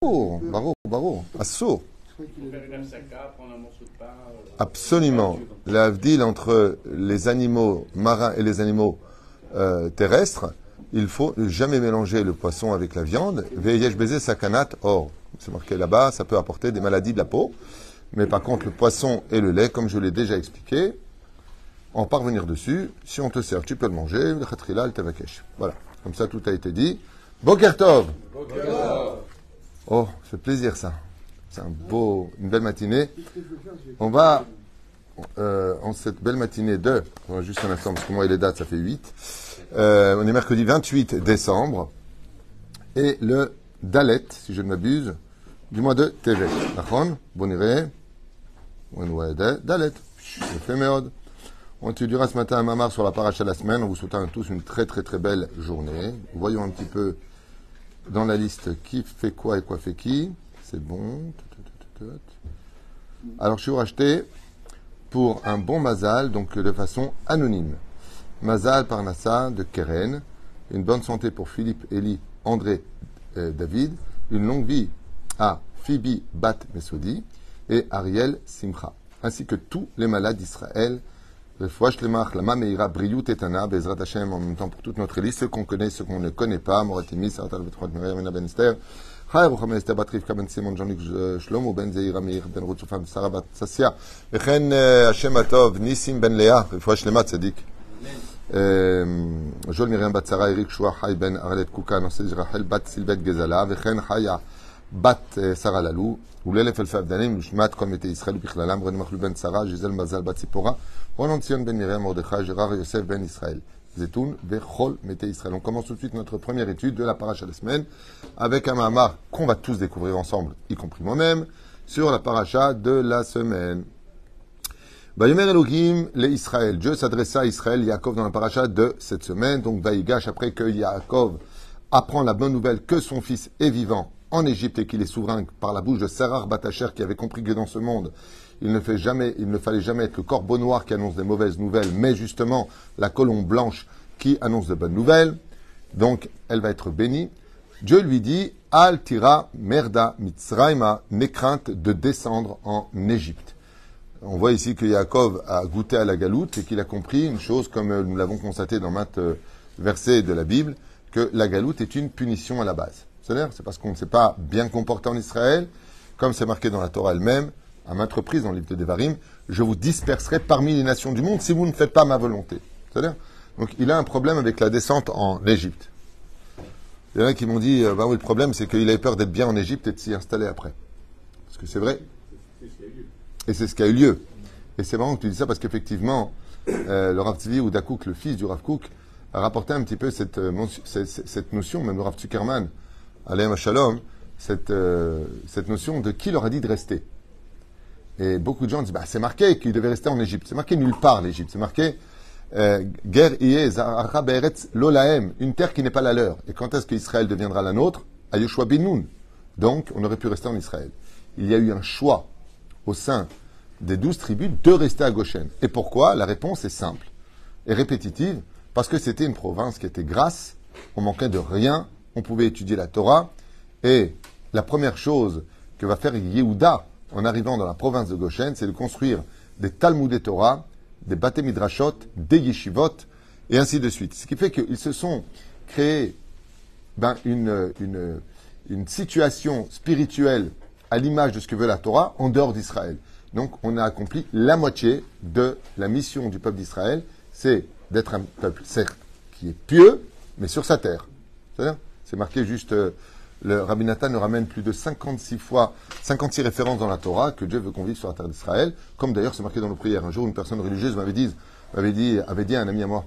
Bravo, bravo. Assour. Absolument. Entre les animaux marins et les animaux euh, terrestres, il faut jamais mélanger le poisson avec la viande. Veyesh baiser sakanat or. C'est marqué là-bas, ça peut apporter des maladies de la peau. Mais par contre, le poisson et le lait, comme je l'ai déjà expliqué, en parvenir dessus, si on te sert, tu peux le manger. Voilà. Comme ça, tout a été dit. Bokertov. Oh, c'est plaisir ça. C'est un beau, une belle matinée. On va, euh, en cette belle matinée de, on va juste un instant, parce que moi, les dates, ça fait 8. Euh, on est mercredi 28 décembre. Et le Dalet, si je ne m'abuse, du mois de Tevet. Nachon, Boniré, Dalet. On étudiera ce matin un mamar sur la paracha de la semaine. On vous souhaite à tous une très très très belle journée. Voyons un petit peu dans la liste qui fait quoi et quoi fait qui. C'est bon. Alors, je suis racheté pour un bon mazal, donc de façon anonyme. Mazal Parnassa de Keren. Une bonne santé pour Philippe, Eli, André, euh, David. Une longue vie à Phoebe Bat Mesodi et Ariel Simcha. Ainsi que tous les malades d'Israël. En même temps pour toute notre liste, ceux qu'on connaît, ceux qu'on ne connaît pas, Moratimi, Saratal Vetrot, Miriam, Ben Esther, Chai, Rucham Esther, Batrif, Kaben Simon, Jean-Luc Shlomo, Ben Zeira, Meir, Ben Ruth, Sofam, Sarah Bat Sassia, Vechen Hashem Atov, Nissim Ben Lea, Refouach Lema Tzadik. Joel Miriam Bat Sarah, Eric Shua, Chai Ben Arlet Kouka, Nosej Rachel, Bat Silvet Gezala, Vechen Chaya, בת שרה ללו, ולאלף אלפי הבדלים, ושמעת כל מתי ישראל ובכללם, רני מחלו בן שרה, ז'יזל מזל בת ציפורה, רונן ציון ben Miriam Mordechai, Gérard Yosef ben Israël. Zetoun, Bechol, Mete Israël. On commence tout de suite notre première étude de la paracha de la semaine avec un mamar qu'on va tous découvrir ensemble, y compris moi-même, sur la paracha de la semaine. Bayomer Elohim, les Israël. Dieu s'adressa à Israël, Yaakov dans la paracha de cette semaine. Donc, Vaïgash, après que Yaakov apprend la bonne nouvelle que son fils est vivant en Égypte et qu'il est souverain par la bouche de Sarar Batacher qui avait compris que dans ce monde, il ne, fait jamais, il ne fallait jamais être le corbeau noir qui annonce des mauvaises nouvelles, mais justement la colombe blanche qui annonce de bonnes nouvelles. Donc, elle va être bénie. Dieu lui dit, Al tira merda mitzraima, n'aie crainte de descendre en Égypte. On voit ici que Yaakov a goûté à la galoute et qu'il a compris une chose, comme nous l'avons constaté dans maintes euh, versets de la Bible, que la galoute est une punition à la base. C'est parce qu'on ne s'est pas bien comporté en Israël, comme c'est marqué dans la Torah elle-même, à maintes reprises dans le livre de Devarim, je vous disperserai parmi les nations du monde si vous ne faites pas ma volonté. Donc il a un problème avec la descente en Égypte. Il y en a qui m'ont dit, euh, bah oui, le problème c'est qu'il avait peur d'être bien en Égypte et de s'y installer après. Parce que c'est vrai. Et c'est ce qui a eu lieu. Et c'est marrant que tu dis ça parce qu'effectivement, euh, le Rav Tzvi ou Dakouk, le fils du Rav Kouk, a rapporté un petit peu cette, euh, notion, même le Rav Alayham Shalom, cette, euh, cette notion de qui leur a dit de rester. Et beaucoup de gens disent, bah, c'est marqué qu'il devait rester en Égypte. C'est marqué nulle part l'Égypte. C'est marqué euh, Guerre Lolaem, une terre qui n'est pas la leur. Et quand est-ce qu'Israël deviendra la nôtre? À Yoshua Binoun. Donc, on aurait pu rester en Israël. Il y a eu un choix au sein des douze tribus de rester à Goshen. Et pourquoi? La réponse est simple et répétitive. Parce que c'était une province qui était grasse, on manquait de rien, on pouvait étudier la Torah. Et la première chose que va faire Yehuda en arrivant dans la province de Goshen, c'est de construire des Talmud Torah, des Bate Midrashot, des Yeshivot, et ainsi de suite. Ce qui fait qu'ils se sont créés ben, une, une, une situation spirituelle à l'image de ce que veut la Torah en dehors d'Israël. Donc on a accompli la moitié de la mission du peuple d'Israël, c'est d'être un peuple, certes, qui est pieux, mais sur sa terre. C'est-à-dire c'est marqué juste, euh, le Rabbi nous ramène plus de 56 fois, 56 références dans la Torah que Dieu veut qu'on vive sur la terre d'Israël, comme d'ailleurs c'est marqué dans nos prières. Un jour, une personne religieuse m'avait dit, m'avait dit, avait dit à un ami à moi,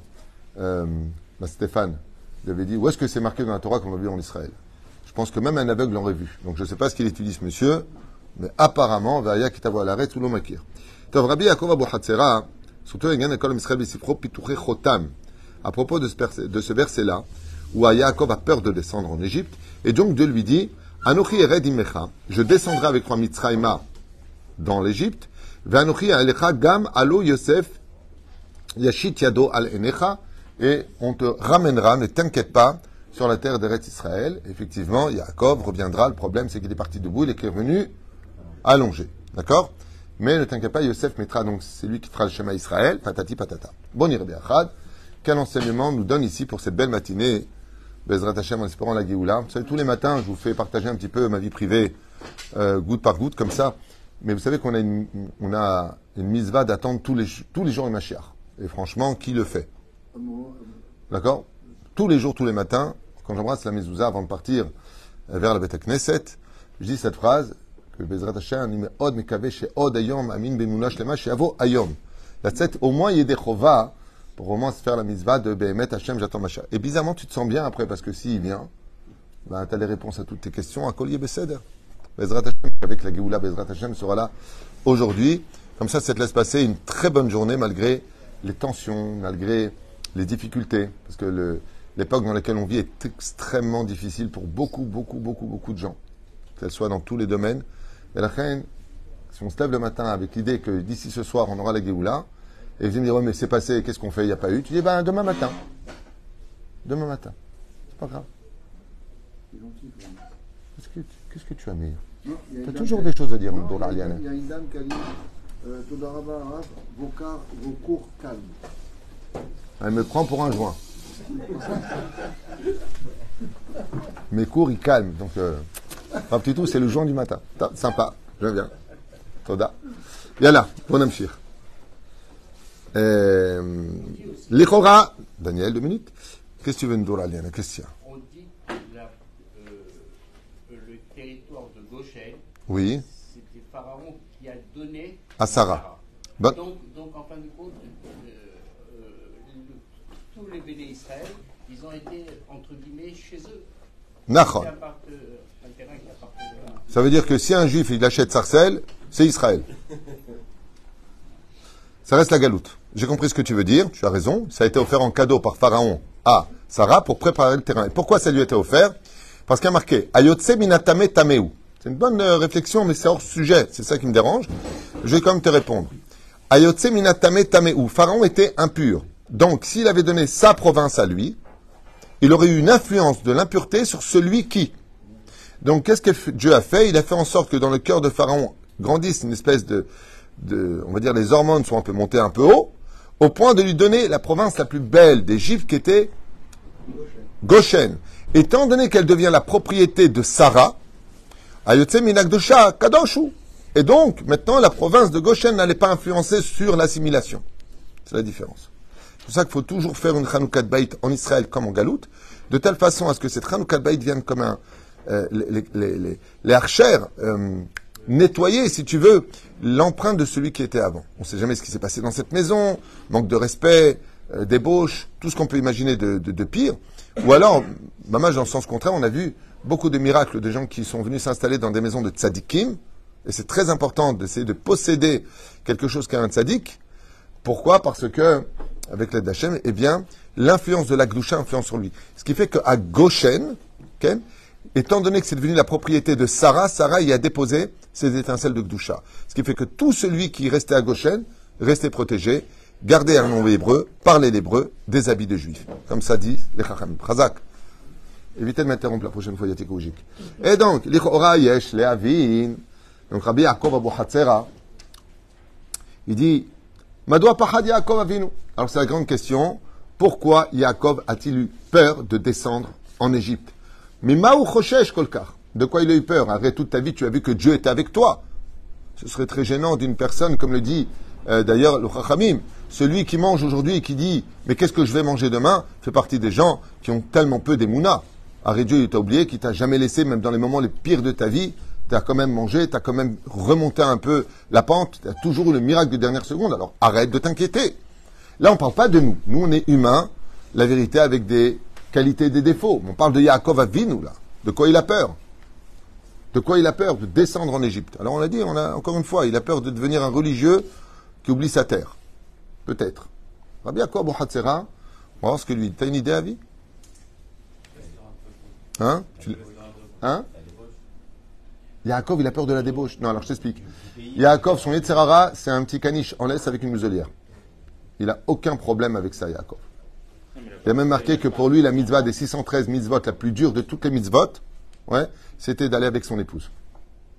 euh, bah, Stéphane, il avait dit, où est-ce que c'est marqué dans la Torah qu'on va vivre en Israël? Je pense que même un aveugle l'aurait vu. Donc je ne sais pas ce qu'il étudie ce monsieur, mais apparemment, Vaya Kitavo l'arrêt tout. Tov Rabbi Yaakov Abu Hatzera, surtout Chotam, à propos de ce, de ce verset-là, où Yaakov a peur de descendre en Égypte. Et donc Dieu lui dit, Anochi Eredimecha, je descendrai avec toi Mitzrayma dans l'Égypte, Ve'anochi Alecha Gam Alo Yosef Yashit Yado Al Enecha, et on te ramènera, ne t'inquiète pas, sur la terre d'Eretz Israël. Effectivement, Yaakov reviendra. Le problème, c'est qu'il est parti debout, il est revenu allongé. D'accord? Mais ne t'inquiète pas, Yosef mettra donc, c'est lui qui fera le schéma Israël, patati patata. Bon, Achad. Quel enseignement nous donne ici pour cette belle matinée Bezrat Hashem en espérant la Géoula. Vous savez, tous les matins, je vous fais partager un petit peu ma vie privée, euh, goutte par goutte, comme ça. Mais vous savez qu'on a une, on a misva d'attendre tous les, tous les jours une. Et franchement, qui le fait? D'accord? Tous les jours, tous les matins, quand j'embrasse la mezouza avant de partir vers la Beth Knesset, je dis cette phrase que Bezrat Hashem, od mekave chez od ayom amin bemunash lema chez avo ayom. La tête, au moins, il y a des chovas pour au moins se faire la misva de Behemet Hashem, j'attends Mashiach. Et bizarrement, tu te sens bien après, parce que s'il vient, ben, tu as les réponses à toutes tes questions à Collier Beseder. Bezrat Hashem, avec la Géoula, Bezrat Hashem sera là aujourd'hui. Comme ça, ça te laisse passer une très bonne journée malgré les tensions, malgré les difficultés. Parce que l'époque dans laquelle on vit est extrêmement difficile pour beaucoup, beaucoup, beaucoup, beaucoup de gens. Qu'elle soit dans tous les domaines. Et la reine, si on se lève le matin avec l'idée que d'ici ce soir, on aura la Géoula, et vous me dire, mais c'est passé, qu'est-ce qu'on fait, il n'y a pas eu, tu dis, ben demain matin. Demain matin. C'est pas grave. Qu'est-ce que, tu as mis? Tu as toujours des choses à dire, dans l'Ariane. Il y a une dame qui a dit euh, vos, vos cours calmes. Elle me prend pour un joint. Mes cours, ils calment. Donc, euh, un petit tout, c'est le joint du matin. Sympa, je viens. Toda. Yalla, bon amchir. Euh, L'Ichora, Daniel, deux minutes. Qu'est-ce que tu veux nous dire, Aliana a On dit que la, euh, le territoire de Goshen, oui. c'était Pharaon qui a donné à Sarah. Donc, donc, en fin de compte, euh, euh tous les béné Israël, ils ont été, entre guillemets, chez eux. Nachon. Ça veut dire que si un juif il achète Sarcelles, c'est Israël. Ça reste la galoute. J'ai compris ce que tu veux dire, tu as raison. Ça a été offert en cadeau par Pharaon à Sarah pour préparer le terrain. Et pourquoi ça lui a été offert? Parce qu'il y a marqué Ayotse minatame tameu. C'est une bonne euh, réflexion, mais c'est hors sujet. C'est ça qui me dérange. Je vais quand même te répondre. Ayotse minatame tameu. Pharaon était impur. Donc, s'il avait donné sa province à lui, il aurait eu une influence de l'impureté sur celui qui. Donc, qu'est-ce que Dieu a fait? Il a fait en sorte que dans le cœur de Pharaon grandisse une espèce de, de, on va dire, les hormones sont un peu montées un peu haut, au point de lui donner la province la plus belle d'Égypte qui était Goshen. Étant donné qu'elle devient la propriété de Sarah, Ayotse Kadoshu. Et donc, maintenant, la province de Goshen n'allait pas influencer sur l'assimilation. C'est la différence. C'est pour ça qu'il faut toujours faire une Hanoukat Bait en Israël comme en Galoute, de telle façon à ce que cette Hanoukat Bait vienne comme un, euh, les, les archères, euh, nettoyer, si tu veux, l'empreinte de celui qui était avant. On ne sait jamais ce qui s'est passé dans cette maison, manque de respect, euh, débauche, tout ce qu'on peut imaginer de, pire. Ou alors, mamage, dans le sens contraire, on a vu beaucoup de miracles de gens qui sont venus s'installer dans des maisons de tzadikim. Et c'est très important d'essayer de posséder quelque chose qu'un tzadik. Pourquoi? Parce que, avec l'aide d'Hachem, eh bien, l'influence de la gloucha influence sur lui. Ce qui fait qu'à Goshen, étant donné que c'est devenu la propriété de Sarah, Sarah y a déposé ses étincelles de Gdusha. Ce qui fait que tout celui qui restait à Goshen restait protégé, gardait un nom hébreu, parlait l'hébreu, des habits de juif. Comme ça dit les Chachamim. Chazak. Évitez de m'interrompre la prochaine fois, Yatikojik. Et donc, l'Ichora Yesh, les Avin. Donc, Rabbi Yaakov Abu Hatzera, il dit, Madoua Pachad Yaakov Avinu. Alors, c'est la grande question. Pourquoi Yaakov a-t-il eu peur de descendre en Égypte? Mais Maou Choshesh Kolkar. De quoi il a eu peur? Arrête toute ta vie, tu as vu que Dieu était avec toi. Ce serait très gênant d'une personne, comme le dit euh, d'ailleurs le Chachamim, celui qui mange aujourd'hui et qui dit Mais qu'est-ce que je vais manger demain? Fait partie des gens qui ont tellement peu d'émouna. Arrête Dieu, il t'a oublié, qu'il t'a jamais laissé, même dans les moments les pires de ta vie, tu as quand même mangé, tu as quand même remonté un peu la pente, tu as toujours eu le miracle de dernière seconde, alors arrête de t'inquiéter. Là, on ne parle pas de nous. Nous, on est humains, la vérité avec des qualités et des défauts. On parle de Yaakov Avinu, là. De quoi il a peur? De quoi il a peur De descendre en Égypte? Alors on l'a dit, on a, encore une fois, il a peur de devenir un religieux qui oublie sa terre. Peut-être. Rabbi Yaakov Hatzera, on va voir ce que lui. T'as une idée à vie Hein Hein? Yaakov, il a peur de la débauche. Non, alors je t'explique. Yaakov, son Yetzerara, c'est un petit caniche en laisse avec une muselière. Il n'a aucun problème avec ça, Yaakov. Il y a même marqué que pour lui, la mitzvah des 613 mitzvot, la plus dure de toutes les mitzvot, ouais, c'était d'aller avec son épouse.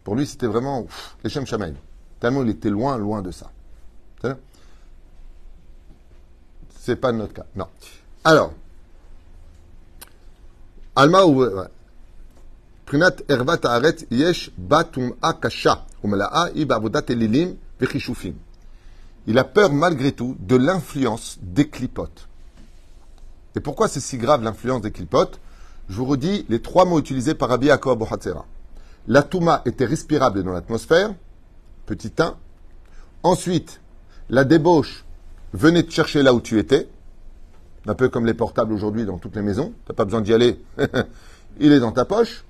Pour lui, c'était vraiment pff, les Shem Shamaim. Tellement il était loin, loin de ça. C'est- C'est pas notre cas. Non. Alors, Alma ou. ouais. מבחינת ערוות הארץ יש בה טומאה קשה, ומלאה היא בעבודת אלילים וכישופים. Il a peur malgré tout de l'influence des clipotes. Et pourquoi c'est si grave l'influence des clipotes Je vous redis les trois mots utilisés par Rabbi Yaakov Bohatzera. La touma était respirable dans l'atmosphère, petit 1. Ensuite, la débauche venait te chercher là où tu étais, un peu comme les portables aujourd'hui dans toutes les maisons. Tu n'as pas besoin d'y aller, il est dans ta poche.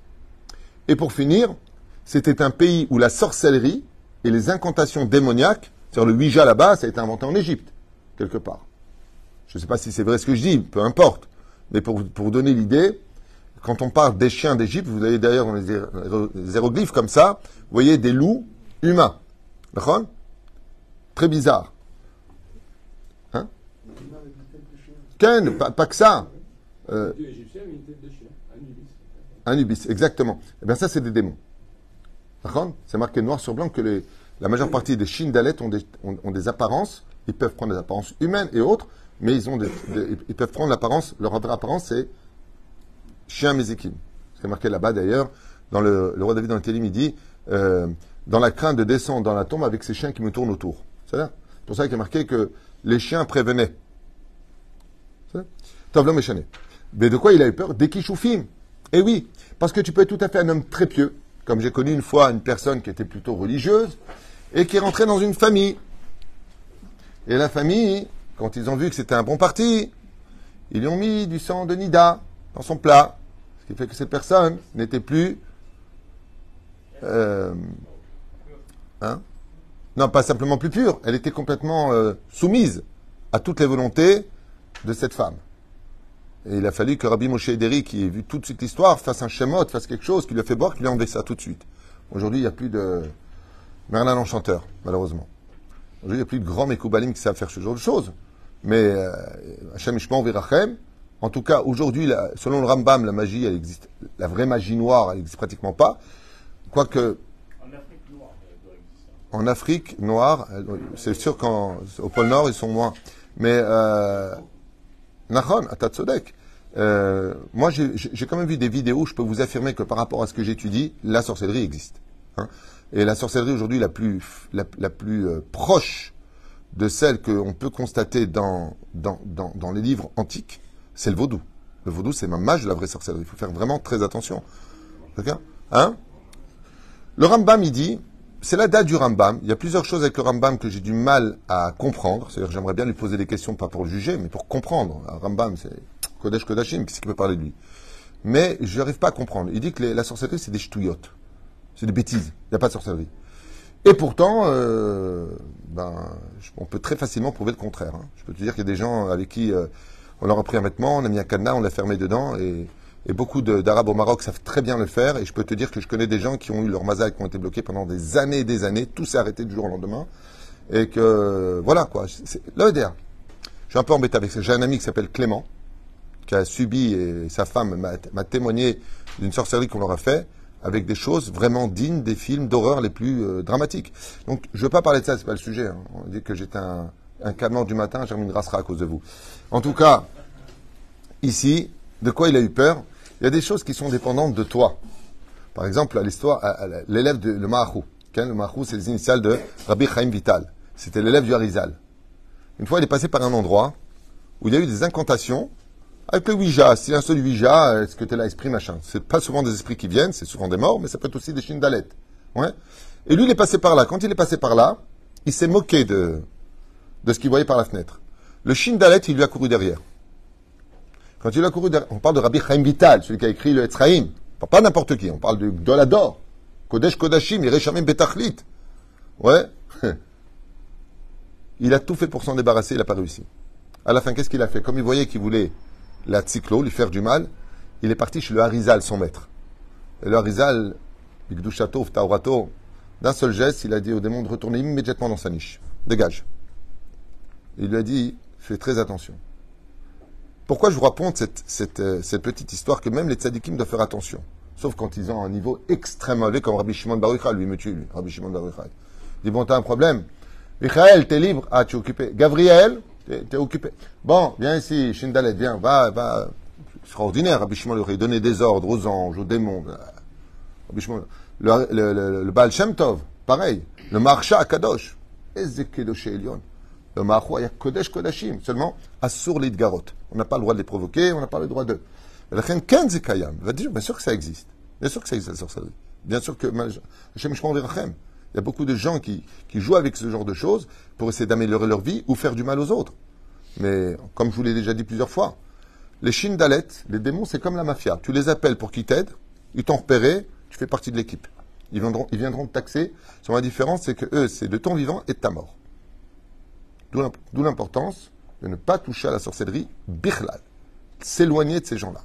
Et pour finir, c'était un pays où la sorcellerie et les incantations démoniaques, c'est-à-dire le Ouija là-bas, ça a été inventé en Égypte, quelque part. Je ne sais pas si c'est vrai ce que je dis, peu importe. Mais pour, pour vous donner l'idée, quand on parle des chiens d'Égypte, vous avez d'ailleurs dans les hiéroglyphes comme ça, vous voyez des loups humains. D'accord? Très bizarre. Hein? Ken, pas, pas que ça. Euh, Anubis. Anubis, exactement. Eh bien, ça, c'est des démons. D'accord? C'est marqué noir sur blanc que les- la majeure partie des Shindalets ont des, ont, ont des apparences. Ils peuvent prendre des apparences humaines et autres, mais ils, ont ils peuvent prendre l'apparence, leur apparence, c'est chien Mézikim. C'est marqué là-bas, d'ailleurs, dans le, roi David dans le Télim, il dit euh, Dans la crainte de descendre dans la tombe avec ces chiens qui me tournent autour. C'est pour ça qu'il est marqué que les chiens prévenaient. C'est ça? Tov l'homme échané. Mais de quoi il a eu peur? Des kishoufim. Eh oui, parce que tu peux être tout à fait un homme très pieux, comme j'ai connu une fois une personne qui était plutôt religieuse, et qui est rentrée dans une famille. Et la famille, quand ils ont vu que c'était un bon parti, ils lui ont mis du sang de Nida dans son plat. Ce qui fait que cette personne n'était plus... euh, hein? Non, pas simplement plus pure, elle était complètement euh, soumise à toutes les volontés de cette femme. Et il a fallu que Rabbi Moshe Ederi, qui ait vu toute cette histoire, fasse un schémot, fasse quelque chose, qui lui a fait boire, qui lui a enlevé ça tout de suite. Aujourd'hui, il n'y a plus de Merlin l'Enchanteur, malheureusement. Aujourd'hui, il n'y a plus de grands Mekoubalim qui savent faire ce genre de choses. Mais euh, Hachem Virachem, en tout cas, aujourd'hui, selon le Rambam, la magie, elle existe. La vraie magie noire, elle n'existe pratiquement pas. Quoique, En Afrique noire, euh, c'est sûr qu'au pôle Nord, ils sont moins. Mais, euh, Nachon, à Tatsodek. Euh, moi, j'ai quand même vu des vidéos, je peux vous affirmer que par rapport à ce que j'étudie, la sorcellerie existe. hein. Et la sorcellerie aujourd'hui la plus, la, la plus euh, proche de celle qu'on peut constater dans, dans, dans, les livres antiques, c'est le vaudou. Le vaudou, c'est ma mage de la vraie sorcellerie. Il faut faire vraiment très attention. Hein Le Rambam, il dit, c'est la date du Rambam. Il y a plusieurs choses avec le Rambam que j'ai du mal à comprendre. C'est-à-dire que j'aimerais bien lui poser des questions, pas pour le juger, mais pour comprendre. Le Rambam, c'est Kodesh Kodashim, qu'est-ce qui peut parler de lui? Mais je n'arrive pas à comprendre. Il dit que la sorcellerie, c'est des ch'touillottes. C'est des bêtises. Il n'y a pas de sorcellerie. Et pourtant, euh, ben, on peut très facilement prouver le contraire. hein. Je peux te dire qu'il y a des gens avec qui euh, on leur a pris un vêtement, on a mis un cadenas, on l'a fermé dedans, et, et beaucoup d'Arabes au Maroc savent très bien le faire. Et je peux te dire que je connais des gens qui ont eu leur mazal, qui ont été bloqués pendant des années et des années, tout s'est arrêté du jour au lendemain, et que voilà quoi. L'EDR. Je suis un peu embêté avec ça. J'ai un ami qui s'appelle Clément, qui a subi, et sa femme m'a témoigné d'une sorcellerie qu'on leur a fait, avec des choses vraiment dignes des films d'horreur les plus euh, dramatiques. Donc, je ne veux pas parler de ça, c'est pas le sujet. hein. On dit que j'étais un, un du matin, j'ai grassera à cause de vous. En tout cas, ici, de quoi il a eu peur? Il y a des choses qui sont dépendantes de toi. Par exemple, l'histoire, l'élève de le Mahou. Le Mahou, c'est les initiales de Rabbi Chaim Vital. C'était l'élève du Harizal. Une fois, il est passé par un endroit où il y a eu des incantations avec le Ouija. Si un seul Ouija, est-ce que tu es là, esprit machin? C'est pas souvent des esprits qui viennent, c'est souvent des morts, mais ça peut être aussi des chindalettes. Ouais. Et lui, il est passé par là. Quand il est passé par là, il s'est moqué de, ce qu'il voyait par la fenêtre. Le Shindalet, il lui a couru derrière. Quand il a couru derrière, on parle de Rabbi Chaim Vital, celui qui a écrit le parle pas n'importe qui, on parle de Dolador, Kodesh Kodashim, Irechamim Betachlit. Ouais. Il a tout fait pour s'en débarrasser, il n'a pas réussi. À la fin, qu'est-ce qu'il a fait? Comme il voyait qu'il voulait la cyclo, lui faire du mal, il est parti chez le Harizal, son maître. Et le Harizal, Bigdushato, Taurato, d'un seul geste, il a dit au démon de retourner immédiatement dans sa niche. Dégage. Il lui a dit, fais très attention. Pourquoi je vous raconte cette, euh, petite histoire que même les tzadikim doivent faire attention? Sauf quand ils ont un niveau extrêmement élevé, comme Rabbi Shimon Bar Yochai, lui me tue, lui, Rabbi Shimon Bar Yochai. Il dit, bon, t'as un problème. Michael, t'es libre Ah, tu es occupé. Gabriel, t'es occupé. Bon, viens ici, Shindalet, viens, va, va. Extraordinaire, Rabbi Shimon Yochai. Donnait des ordres aux anges, aux démons. Shimon- Le, le, le, le Baal Shem Tov, pareil. Le Marsha à Kadosh. Le Mahou, il y a Kodesh Kodashim. Seulement, Assur Lidgarot. On n'a pas le droit de les provoquer, on n'a pas le droit de. Et la reine Ken Zekayam va dire, bien sûr que ça existe. Bien sûr que ça existe, la sorcellerie. Bien sûr que Hashem Shmon Virachem. Il y a beaucoup de gens qui, qui jouent avec ce genre de choses pour essayer d'améliorer leur vie ou faire du mal aux autres. Mais, comme je vous l'ai déjà dit plusieurs fois, les Shindalet, les démons, c'est comme la mafia. Tu les appelles pour qu'ils t'aident, ils t'ont repéré, tu fais partie de l'équipe. Ils viendront, ils viendront te taxer. Sur la différence, c'est que eux, c'est de ton vivant et de ta mort. D'où l'imp- d'où l'importance de ne pas toucher à la sorcellerie, bichlal. S'éloigner de ces gens-là.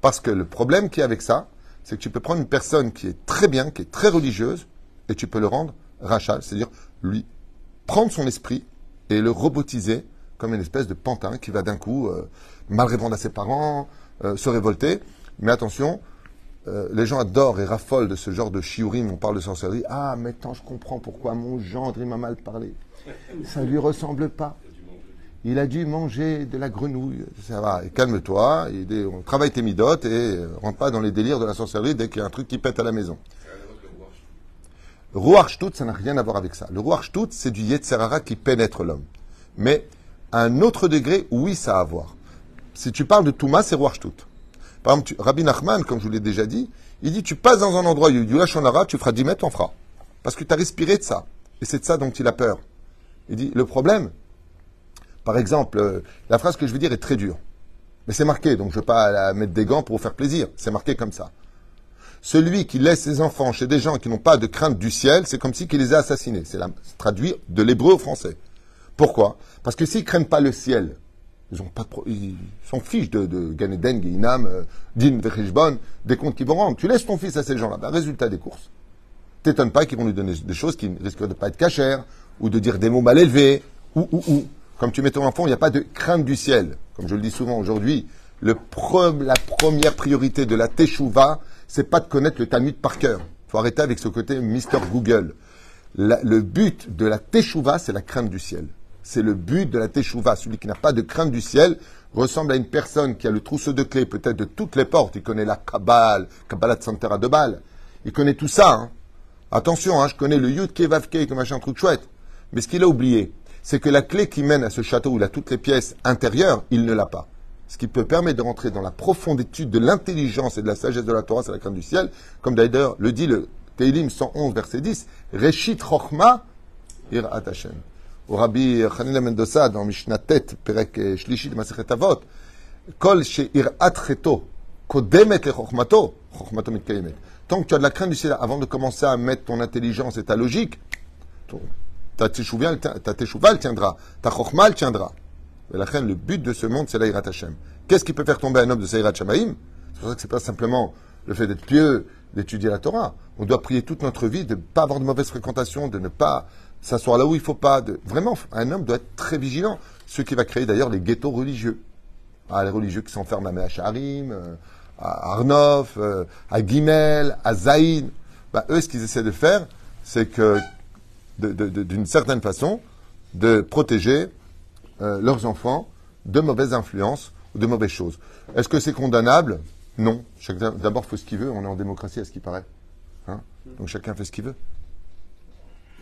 Parce que le problème qu'il y a avec ça, c'est que tu peux prendre une personne qui est très bien, qui est très religieuse, et tu peux le rendre rachal, c'est-à-dire lui prendre son esprit et le robotiser comme une espèce de pantin qui va d'un coup euh, mal répondre à ses parents, euh, se révolter. Mais attention, euh, les gens adorent et raffolent de ce genre de shiurim, on parle de sorcellerie. Ah, maintenant je comprends pourquoi mon gendre, il m'a mal parlé. Ça lui ressemble pas. Il a dû manger de la grenouille. Ça va, et calme-toi, on travaille tes midotes et rentre pas dans les délires de la sorcellerie dès qu'il y a un truc qui pète à la maison. Ruach Shtut, ça n'a rien à voir avec ça. Le Ruach Shtut, c'est du Yetzerara qui pénètre l'homme. Mais à un autre degré, oui, ça a à voir. Si tu parles de Touma, c'est Ruach Shtut. Par exemple, tu- Rabbi Nachman, comme je vous l'ai déjà dit, il dit tu passes dans un endroit, il du tu feras 10 mètres, t'en feras. Parce que tu as respiré de ça. Et c'est de ça dont il a peur. Il dit le problème, par exemple, euh, la phrase que je veux dire est très dure. Mais c'est marqué, donc je ne veux pas mettre des gants pour vous faire plaisir. C'est marqué comme ça. Celui qui laisse ses enfants chez des gens qui n'ont pas de crainte du ciel, c'est comme si qu'il les a assassinés. C'est traduit de l'hébreu au français. Pourquoi? Parce que s'ils craignent pas le ciel, ils ont pas ils s'en fichent de, de Gan Eden, Guinam, euh, Din, Vechishbon, des comptes qu'ils vont rendre. Tu laisses ton fils à ces gens-là. Ben, résultat des courses. T'étonnes pas qu'ils vont lui donner des choses qui risquent de pas être cachères, ou de dire des mots mal élevés, ou, ou, ou. Comme tu mets ton enfant, il n'y a pas de crainte du ciel. Comme je le dis souvent aujourd'hui, la première priorité de la teshuva, c'est pas de connaître le Talmud par cœur. faut arrêter avec ce côté Mister Google. Le but de la teshuva, c'est la crainte du ciel. C'est le but de la teshuva. Celui qui n'a pas de crainte du ciel ressemble à une personne qui a le trousseau de clés, peut-être de toutes les portes. Il connaît la Kabbale, Kabbalah de Santera de Bâle. Il connaît tout ça. hein. Attention, hein, je connais le Yud Kevavke comme machin truc chouette. Mais ce qu'il a oublié, c'est que la clé qui mène à ce château où il a toutes les pièces intérieures, il ne l'a pas. Ce qui peut permettre de rentrer dans la profonde étude de l'intelligence et de la sagesse de la Torah, c'est la crainte du ciel, comme d'ailleurs le dit le Teilim 111, verset 10, Reshit Chochma Irat Hashem. Au Rabbi Hanina Mendoza, dans Mishnah Tet, Perek eh, Shlishi de Avot, Kol She'irat Cheto, Kodemet le Chochmato, Chochmato Mitkayemet. Tant que tu as de la crainte du ciel, avant de commencer à mettre ton intelligence et ta logique, ta teshuva, elle tiendra. Ta chokhmah, elle tiendra. La reine, le but de ce monde, c'est l'Aïrat Hashem. Qu'est-ce qui peut faire tomber un homme de Saïrat Shamaïm C'est pour ça que c'est pas simplement le fait d'être pieux, d'étudier la Torah. On doit prier toute notre vie de ne pas avoir de mauvaise fréquentation, de ne pas s'asseoir là où il faut pas. Vraiment, un homme doit être très vigilant. Ce qui va créer d'ailleurs les ghettos religieux. Ah, les religieux qui s'enferment à Mehacharim, euh, à Arnof, euh, à Guimel, à Zaïn. Bah, eux, ce qu'ils essaient de faire, c'est que, d'une certaine façon, de protéger euh, leurs enfants de mauvaises influences ou de mauvaises choses. Est-ce que c'est condamnable? Non. D'abord, fait ce qu'il veut. On est en démocratie, à ce qui paraît. Hein? Donc chacun fait ce qu'il veut.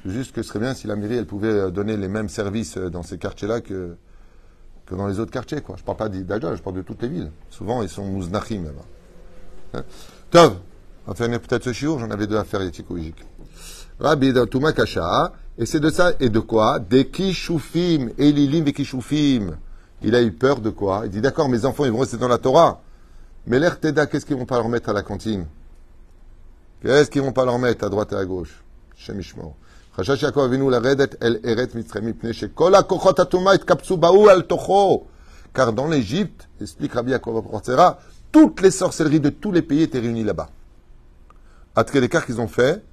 Juste que ce serait bien si la mairie, elle pouvait euh, donner les mêmes services euh, dans ces quartiers-là que, que dans les autres quartiers. Quoi. Je ne parle pas d'Idalja, je parle de toutes les villes. Souvent, ils sont mouznachim là-bas. Hein? Tov, on va faire peut-être ce chiour, j'en avais deux à faire, Yatikoujik. Rabbi Touma Kasha, et c'est de ça, et de quoi Des kishoufim, Elilim et kishoufim. Il a eu peur de quoi Il dit d'accord, mes enfants, ils vont rester dans la Torah. Mais l'air Teda, qu'est-ce qu'ils vont pas leur mettre à la cantine Qu'est-ce qu'ils vont pas leur mettre à droite et à gauche Shemishmor. חשש יעקב אבינו לרדת אל ארץ מצרים מפני שכל הכוחות הטומאה התקבצו באו על תוכו. Car dans l'Égypte, explique Rabbi Yaakov Porcera, toutes les sorcelleries de tous les pays étaient réunies là-bas. À tel écart qu'ils ont fait,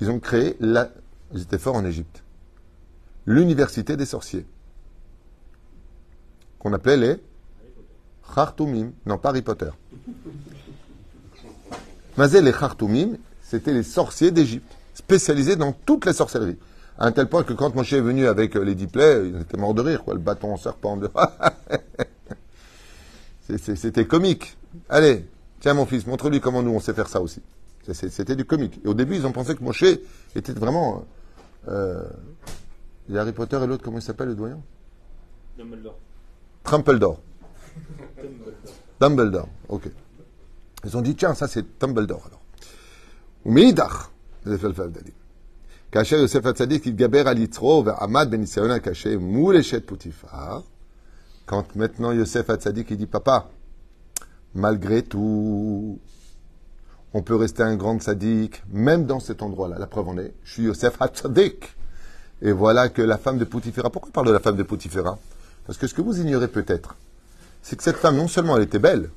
Ils ont créé, la, ils étaient forts en Égypte, l'université des sorciers, qu'on appelait les Khartoumim. Non, pas Harry Potter. Mazé, les Khartoumim, c'était les sorciers d'Égypte, spécialisés dans toutes les sorcelleries. À un tel point que quand Moshe est venu avec euh, les dix plaies, il était mort de rire, quoi, le bâton en serpent. De... C'était comique. Allez, tiens mon fils, montre-lui comment nous on sait faire ça aussi. C'est- c'est- C'était du comique. Et au début, ils ont pensé que Moshe était vraiment... Euh, il y a Harry Potter et l'autre, comment il s'appelle, le doyen Dumbledore. Trumpledore. Dumbledore. Dumbledore, ok. Ils ont dit, tiens, ça c'est Dumbledore alors. ומאידך, זה לפלפל הבדלים. כאשר יוסף הצדיק התגבר על יצרו ועמד בניסיון הקשה מול אשת פוטיפר, quand maintenant Yosef Hatzadik il dit papa, malgré tout, on peut rester un grand sadique, même dans cet endroit-là. La preuve en est, je suis Yosef Hatzadik. Et voilà que la femme de Poutifera, pourquoi on parle de la femme de Poutifera? Parce que ce que vous ignorez peut-être, c'est que cette femme, non seulement elle était belle,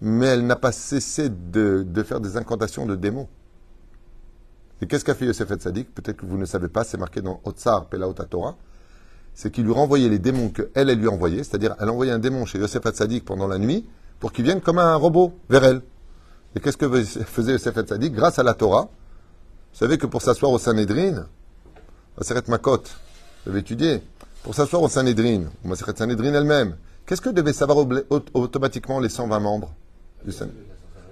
mais elle n'a pas cessé de, faire des incantations de démons. Et qu'est-ce qu'a fait Yosef Hatzadik? Peut-être que vous ne savez pas, c'est marqué dans Otsar Pelaot Torah c'est qu'il lui renvoyait les démons que elle, elle lui envoyait, c'est-à-dire elle envoyait un démon chez Yosef Hatzadik pendant la nuit pour qu'il vienne comme un robot vers elle. Et qu'est-ce que faisait Yosef Hatzadik Grâce à la Torah, vous savez que pour s'asseoir au Sanhedrin, Maseret Makot, vous avez étudié, pour s'asseoir au Sanhedrin, ou Maseret Sanhedrin elle-même, qu'est-ce que devaient savoir automatiquement les 120 membres du Sanhedrin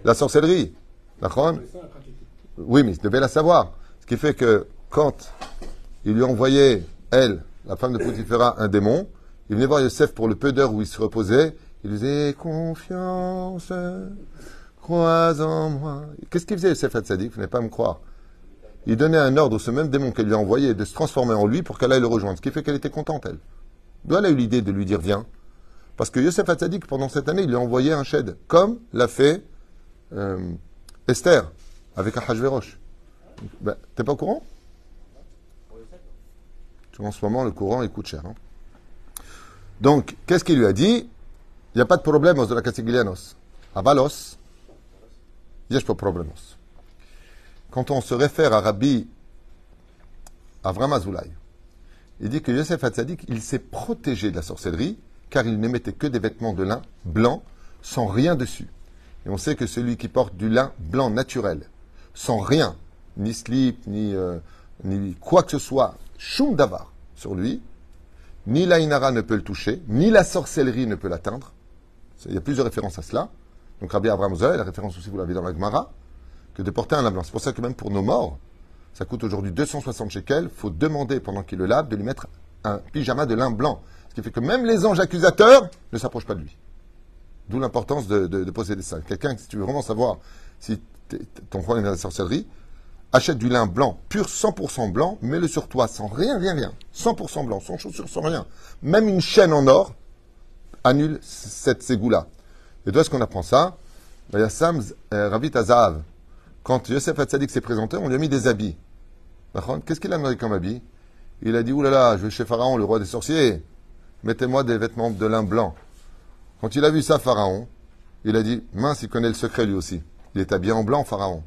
La sorcellerie. Pratiquer. oui, mais il devait la savoir. Ce qui fait que quand il lui envoyait, elle, la femme de Potiphera, un démon, il venait voir Yosef pour le peu d'heures où il se reposait, il lui disait Confiance, crois en moi. Qu'est-ce qu'il faisait Yosef Hatzadik Vous n'allez pas me croire. Il donnait un ordre, ce même démon qu'elle lui a envoyé, de se transformer en lui pour qu'elle aille le rejoindre. Ce qui fait qu'elle était contente, elle. D'où elle a eu l'idée de lui dire Viens. Parce que Yosef Hatzadik, pendant cette année, il lui a envoyé un shed, comme l'a fait euh, Esther avec Ahashverosh. Ben, T'es pas au courant? En ce moment, le courant, il coûte cher. hein. Donc, qu'est-ce qu'il lui a dit? Il n'y a pas de problème de la Castiglianos. Avalos. Quand on se réfère à Rabbi Avram Azoulay, il dit que Yosef Hatzadik, il s'est protégé de la sorcellerie, car il ne mettait que des vêtements de lin blanc, sans rien dessus. Et on sait que celui qui porte du lin blanc naturel, sans rien, ni slip, ni, euh, quoi que ce soit, choum davar sur lui, ni la inara ne peut le toucher, ni la sorcellerie ne peut l'atteindre. Il y a plusieurs références à cela. Donc Rabbi Abraham Zohar, la référence aussi, vous l'avez dans la Gemara, que de porter un blanc. C'est pour ça que même pour nos morts, ça coûte aujourd'hui 260 shekels, il faut demander pendant qu'il le lave de lui mettre un pyjama de lin blanc. Ce qui fait que même les anges accusateurs ne s'approchent pas de lui. D'où l'importance de, de- de posséder ça. Quelqu'un, si tu veux vraiment savoir si ton enfant est dans la sorcellerie, achète du lin blanc, pur 100% blanc, mets-le sur toi, sans rien, rien, rien. 100% blanc, sans chaussures, sans rien. Même une chaîne en or annule cette ségoula. Et d'où est-ce qu'on apprend ça Sam euh, Ravit Azahav. Quand Yosef Hatzadik s'est présenté, on lui a mis des habits. D'accord Qu'est-ce qu'il a demandé comme habit Il a dit, oulala, je vais chez Pharaon, le roi des sorciers. Mettez-moi des vêtements de lin blanc. Quand il a vu ça, Pharaon, il a dit, mince, il connaît le secret lui aussi. Il est habillé en blanc, Pharaon.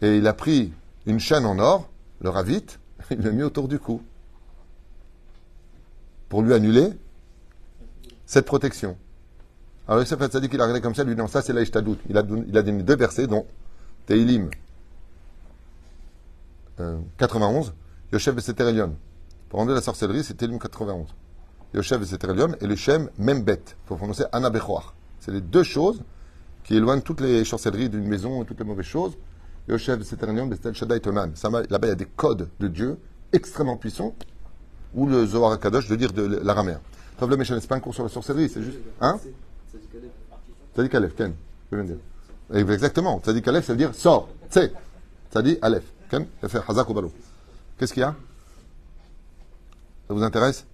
Et il a pris une chaîne en or, le ravite, il l'a mis autour du cou. Pour lui annuler cette protection. Alors Yosef Hatzadik, il a regardé comme ça, lui dit, non, ça c'est la Ishtadout. Il il a donné deux versets, dont Teilim euh, 91, Yosef Beseter Elion. Pour rendre la sorcellerie, c'est Teilim 91. Yosef Beseter Elion et le Shem Membet. Il faut prononcer Anna Bechoar. C'est les deux choses qui éloignent toutes les sorcelleries d'une maison et toutes les mauvaises choses. Yosef Beseter Elion, Bestel Shaddai Tonan. Ça, Là-bas, il y a des codes de Dieu extrêmement puissants, ou le Zohar Kadosh de dire de l'araméen. Méchan, c'est pas un cours sur la sorcellerie, c'est juste. Hein? Tzadik Aleph, Ken. je viens de dire. Et Exactement. Tzadik Aleph, ça veut dire sors. Tse. Tzadik Aleph. Ken Ça fait Hazak ou Balo. Qu'est-ce qu'il y a Ça vous intéresse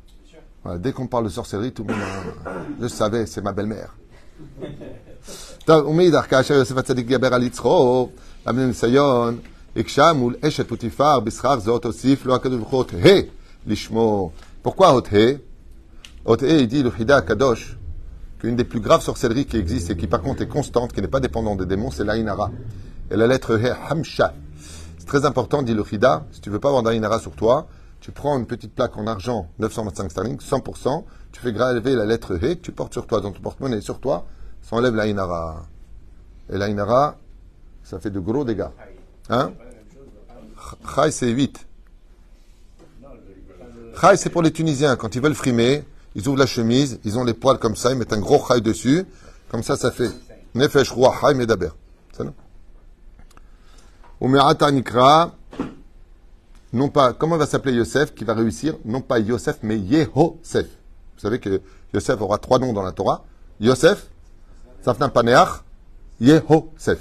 Voilà, Dès qu'on parle de sorcellerie, tout le monde. euh, Je savais, c'est ma belle-mère. טוב, ומאידך, כאשר יוסף הצדיק דיבר על יצחו, למד ניסיון, הקשה מול אשת פוטיפר, בשכר זאת הוסיף לו הקדוש ברוך הוא אות ה' לשמו. Pourquoi אות ה' אות ה', il dit le Hida Kadosh, qu'une des plus graves sorcelleries qui existe et qui par contre est constante, qui n'est pas dépendante des démons, c'est l'Ainara. Et la lettre He, Hamsha. C'est très important, dit le Hida, si tu veux pas avoir d'Ainara sur toi, tu prends une petite plaque en argent, 925 sterling, 100%, tu fais graver la lettre He tu portes sur toi, dans ton porte-monnaie, sur toi, ça enlève la Inara. Et la Inara, ça fait de gros dégâts. Hein? Chai, c'est 8. Chai, c'est pour les Tunisiens. Quand ils veulent frimer, ils ouvrent la chemise, ils ont les poils comme ça, ils mettent un gros chai dessus. Comme ça, ça fait Nefesh Roi Chai Medaber. Ça, non pas, comment va s'appeler Yosef qui va réussir? Non pas Yosef, mais Yehosef. Vous savez que Yosef aura trois noms dans la Torah. Yosef, Safna Paneach, Yehosef.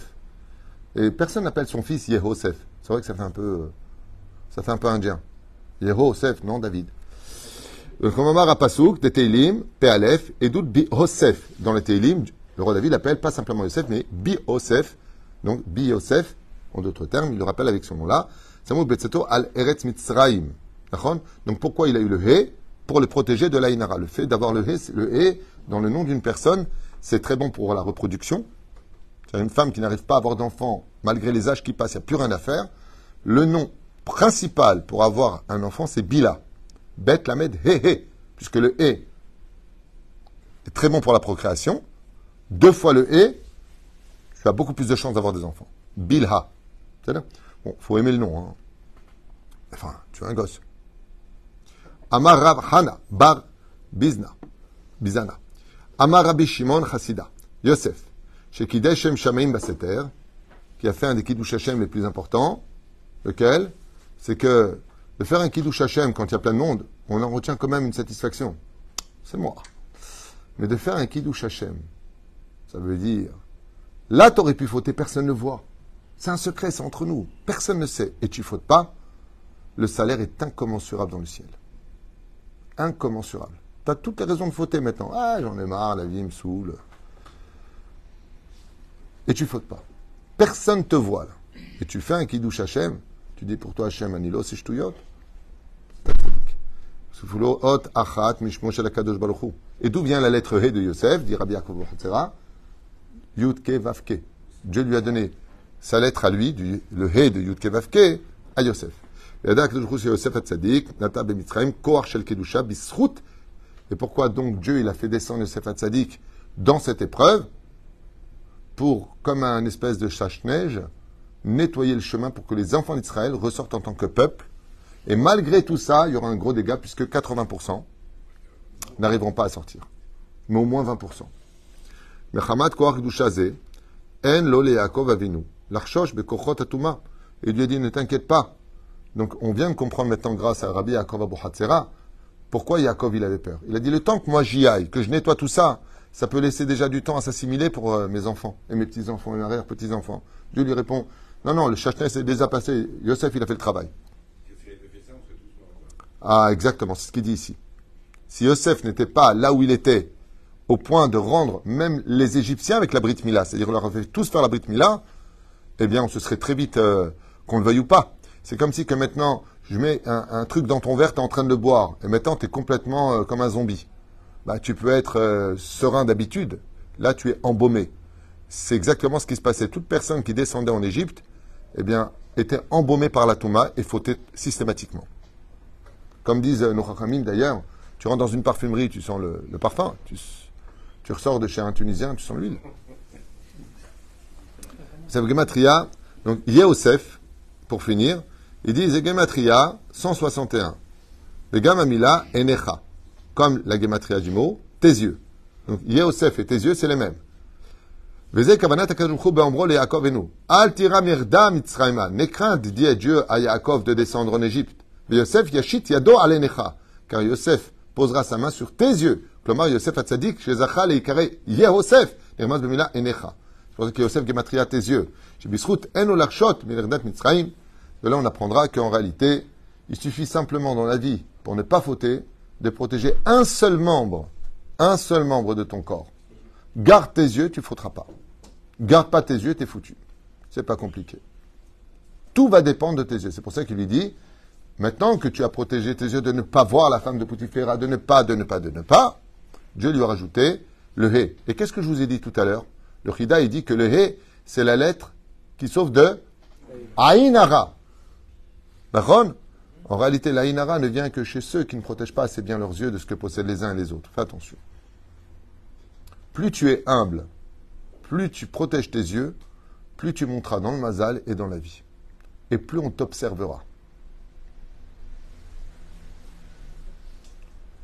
Et personne n'appelle son fils Yehosef. C'est vrai que ça fait un peu, euh, ça fait un peu indien. Yehosef, non David. Le Chomamar Apasouk, des Teilim, Pealef, et doute Bi-Hosef. Dans les Teilim, le roi David l'appelle pas simplement Yosef, mais Bi-Hosef. Donc, Bi-Hosef, en d'autres termes, il le rappelle avec son nom-là. Samoud Betseto al Eretz Mitzraim. Donc, pourquoi il a eu le He? Pour le protéger de l'Ainara. Le fait d'avoir le He, le He dans le nom d'une personne, c'est très bon pour la reproduction. C'est une femme qui n'arrive pas à avoir d'enfant, malgré les âges qui passent, il n'y a plus rien à faire. Le nom principal pour avoir un enfant, c'est Bila. Bet Lamed He He. Puisque le He est très bon pour la procréation. Deux fois le He, tu as beaucoup plus de chances d'avoir des enfants. Bilha. C'est là Bon, faut aimer le nom. Hein. Enfin, tu es un gosse. Amar Rav Hana Bar Bizna. Bizana. Amar Rabbi Shimon Chassida. Yosef. Chez Kideshem Shameim Baseter, qui a fait un des Kiddush les plus importants. Lequel? C'est que de faire un Kiddush Hashem quand il y a plein de monde, on en retient quand même une satisfaction. C'est moi. Mais de faire un Kiddush Hashem, ça veut dire, là, tu aurais pu fauter, personne ne le voit. C'est un secret, c'est entre nous. Personne ne sait. Et tu fautes pas, le salaire est incommensurable dans le ciel. Incommensurable. Tu as toutes les raisons de fauter maintenant. Ah, j'en ai marre, la vie me saoule. Et tu fautes pas. Personne te voit là. Et tu fais un kiddush Hashem. Tu dis pour toi Hashem Anilo, c'est. Et d'où vient la lettre He de Yosef, dit Rabbi Yaakov Yudke Vavke. Dieu lui a donné sa lettre à lui, le He de Yudke Vavke, à Yosef. Et pourquoi donc Dieu il a fait descendre Yosef Hatzadik dans cette épreuve pour, comme un espèce de chasse-neige, nettoyer le chemin pour que les enfants d'Israël ressortent en tant que peuple. Et malgré tout ça, il y aura un gros dégât puisque 80% n'arriveront pas à sortir. Mais au moins 20%. Mais Hamad En lo le Yaakov avinu. L'archosh bekochot atuma. Et lui a dit, ne t'inquiète pas. Donc on vient de comprendre maintenant grâce à Rabbi Yaakov Abu Hatzera, pourquoi Yaakov il avait peur. Il a dit, le temps que moi j'y aille, que je nettoie tout ça, ça peut laisser déjà du temps à s'assimiler pour euh, mes enfants et mes petits-enfants et mes arrière-petits-enfants. Dieu lui répond, non, non, le chachnès est déjà passé. Yosef, il a fait le travail. Ah, exactement, c'est ce qu'il dit ici. Si Yosef n'était pas là où il était, au point de rendre même les Égyptiens avec la Brit Mila, c'est-à-dire leur fait tous faire la Brit Mila, eh bien, on se serait très vite, euh, qu'on le veuille ou pas. C'est comme si que maintenant, je mets un, truc dans ton verre, tu es en train de boire, et maintenant tu es complètement euh, comme un zombie. Bah, tu peux être euh, serein d'habitude, là tu es embaumé. C'est exactement ce qui se passait. Toute personne qui descendait en Égypte, eh bien, était embaumée par la Touma et fautait systématiquement. Comme disent nos Chachamim d'ailleurs, tu rentres dans une parfumerie, tu sens le, parfum, tu, ressors de chez un Tunisien, tu sens l'huile. C'est Gematria, donc Yehosef, pour finir, il dit Gematria 161. Le Gamamila Enecha, comme la Gematria du mot, tes yeux. Donc Yehosef et tes yeux, c'est les mêmes. Ne crainte, dit Dieu à Yaakov de descendre en Égypte. Yosef yashit yado alenecha. Car Yosef posera sa main sur tes yeux. Klomar Yosef atzadik, et ikare Yehosef. Nirmaz bemila enecha. C'est pour que Yosef gematria tes yeux. Shebisrut eno lakshot mirdat mitzrayim. De là, on apprendra qu'en réalité, il suffit simplement dans la vie, pour ne pas fauter, de protéger un seul membre, un seul membre de ton corps. Garde tes yeux, tu ne faudras pas. Garde pas tes yeux, tu es foutu. C'est pas compliqué. Tout va dépendre de tes yeux. C'est pour ça qu'il lui dit, maintenant que tu as protégé tes yeux de ne pas voir la femme de Poutifera, de ne pas, de ne pas, de ne pas, Dieu lui a rajouté le hé. Et qu'est-ce que je vous ai dit tout à l'heure? Le Chida, dit que le hé, c'est la lettre qui sauve de Aïnara. En réalité, la inara ne vient que chez ceux qui ne protègent pas assez bien leurs yeux de ce que possèdent les uns et les autres. Fais attention. Plus tu es humble, plus tu protèges tes yeux, plus tu monteras dans le mazal et dans la vie. Et plus on t'observera.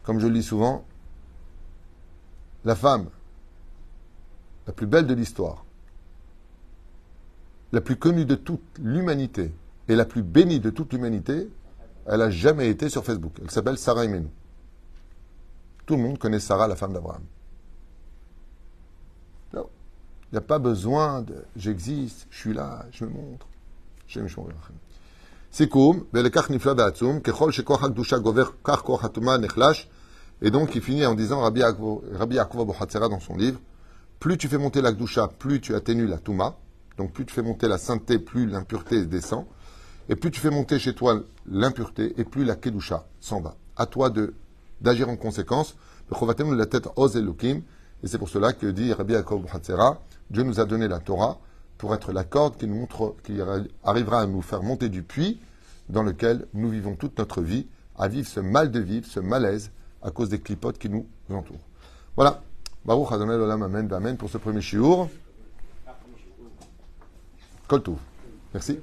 Comme je le dis souvent, la femme la plus belle de l'histoire, la plus connue de toute l'humanité et la plus bénie de toute l'humanité, elle n'a jamais été sur Facebook. Elle s'appelle Sarah Imenu. Tout le monde connaît Sarah, la femme d'Abraham. Non. Il n'y a pas besoin de j'existe, je suis là, je me montre. Shem Shmor Yachem. סיכום, ולכך נפלא ועצום, ככל שכוח הקדושה גובר, כך כוח הטומאה נחלש. Et donc, il finit en disant, Rabbi Yaakov Rabbi Yaakov Abu Hatzera, dans son livre, plus tu fais monter la Gdusha, plus tu atténues la Touma. Donc, plus tu fais monter la sainteté, plus l'impureté descend. Et plus tu fais monter chez toi l'impureté, et plus la Kedusha s'en va. À toi de d'agir en conséquence. La tête os Elohim. Et c'est pour cela que dit Rabbi Yaakov Hatzera, Dieu nous a donné la Torah pour être la corde qui, nous montre, qui arrivera à nous faire monter du puits dans lequel nous vivons toute notre vie, à vivre ce mal de vivre, ce malaise, à cause des clipotes qui nous entourent. Voilà. Baruch Adonai Olam Amen Amen pour ce premier shiur. Kol Tov. Merci.